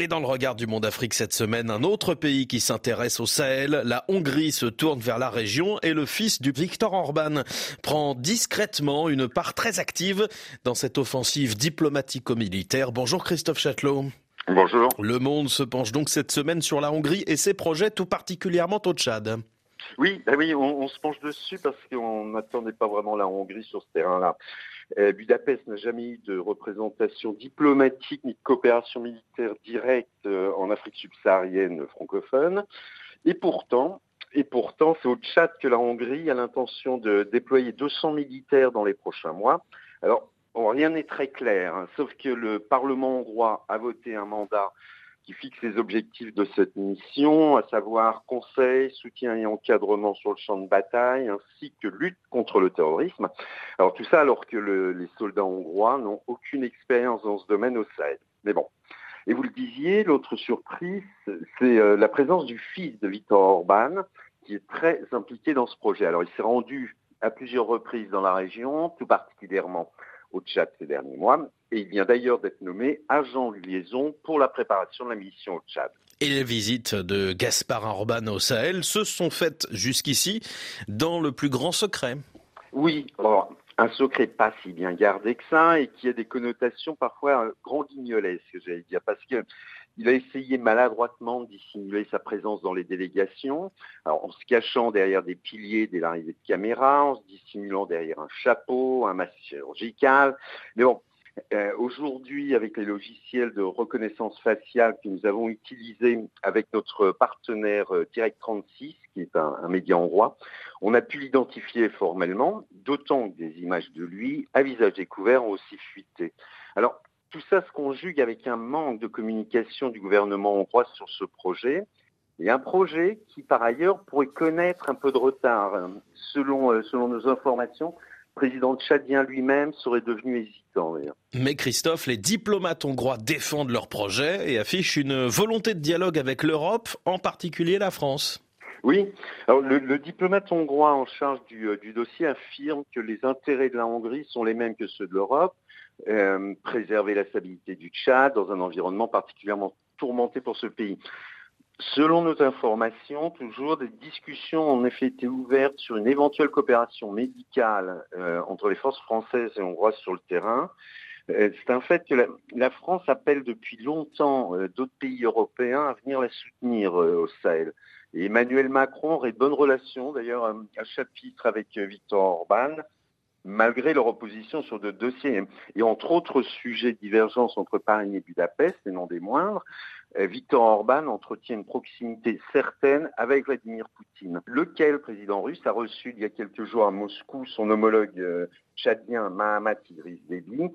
Et dans le regard du monde Afrique cette semaine, un autre pays qui s'intéresse au Sahel, la Hongrie se tourne vers la région et le fils du Viktor Orban prend discrètement une part très active dans cette offensive diplomatico-militaire. Bonjour Christophe Châtelot. Bonjour. Le monde se penche donc cette semaine sur la Hongrie et ses projets tout particulièrement au Tchad. Oui, oui, on, se penche dessus parce qu'on n'attendait pas vraiment la Hongrie sur ce terrain-là. Euh, Budapest n'a jamais eu de représentation diplomatique ni de coopération militaire directe euh, en Afrique subsaharienne francophone. Et pourtant, et pourtant, c'est au Tchad que la Hongrie a l'intention de déployer 200 militaires dans les prochains mois. Alors, rien n'est très clair, hein, sauf que le Parlement hongrois a voté un mandat qui fixe les objectifs de cette mission, à savoir conseil, soutien et encadrement sur le champ de bataille, ainsi que lutte contre le terrorisme. Alors tout ça alors que les soldats hongrois n'ont aucune expérience dans ce domaine au Sahel. Mais bon. Et vous le disiez, l'autre surprise, c'est euh, la présence du fils de Viktor Orban, qui est très impliqué dans ce projet. Alors il s'est rendu à plusieurs reprises dans la région, tout particulièrement au Tchad ces derniers mois. Et il vient d'ailleurs d'être nommé agent de liaison pour la préparation de la mission au Tchad. Et les visites de Gaspard Orban au Sahel se sont faites jusqu'ici dans le plus grand secret. Oui, un secret pas si bien gardé que ça et qui a des connotations parfois euh, grand guignolesques, j'allais dire, parce que il a essayé maladroitement de dissimuler sa présence dans les délégations, en se cachant derrière des piliers dès l'arrivée de caméra, en se dissimulant derrière un chapeau, un masque chirurgical. Euh, Aujourd'hui, avec les logiciels de reconnaissance faciale que nous avons utilisés avec notre partenaire euh, Direct36, qui est un, un média hongrois, on a pu l'identifier formellement, d'autant que des images de lui à visage découvert ont aussi fuité. Alors, tout ça se conjugue avec un manque de communication du gouvernement hongrois sur ce projet, et un projet qui, par ailleurs, pourrait connaître un peu de retard. Selon, euh, selon nos informations, président tchadien lui-même serait devenu hésitant. Mais Christophe, les diplomates hongrois défendent leur projet et affichent une volonté de dialogue avec l'Europe, en particulier la France. Oui, alors le, diplomate hongrois en charge du, euh, du, dossier affirme que les intérêts de la Hongrie sont les mêmes que ceux de l'Europe, euh, préserver la stabilité du Tchad dans un environnement particulièrement tourmenté pour ce pays. Selon nos informations, toujours des discussions ont en effet été ouvertes sur une éventuelle coopération médicale euh, entre les forces françaises et hongroises sur le terrain. Euh, c'est un fait que la, France appelle depuis longtemps d'autres pays européens à venir la soutenir au Sahel. Emmanuel Macron aurait de bonnes relations, d'ailleurs, un chapitre avec Victor Orban, malgré leur opposition sur deux dossiers. Et entre autres sujets de divergence entre Paris et Budapest, et non des moindres, euh, Viktor Orban entretient une proximité certaine avec Vladimir Poutine, lequel, président russe, a reçu il y a quelques jours à Moscou son homologue euh, tchadien Mahamat Idriss Déby,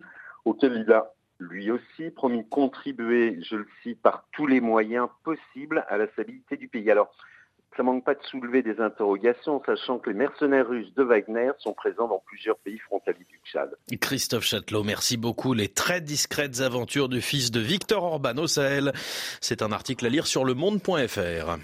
auquel il a lui aussi promis de contribuer, je le cite, par tous les moyens possibles à la stabilité du pays. Alors, ça manque pas de soulever des interrogations, sachant que les mercenaires russes de Wagner sont présents dans plusieurs pays frontaliers du Tchad. Christophe Châtelot, merci beaucoup. Les très discrètes aventures du fils de Victor Orban au Sahel. C'est un article à lire sur le monde.fr.